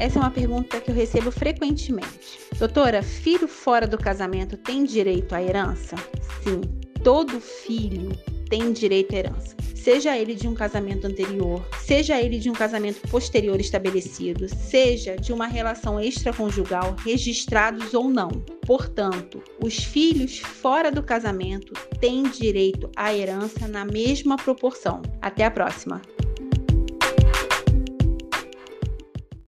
Essa é uma pergunta que eu recebo frequentemente. Doutora, filho fora do casamento tem direito à herança? Sim, todo filho tem direito à herança seja ele de um casamento anterior, seja ele de um casamento posterior estabelecido, seja de uma relação extraconjugal, registrados ou não. Portanto, os filhos fora do casamento têm direito à herança na mesma proporção. Até a próxima!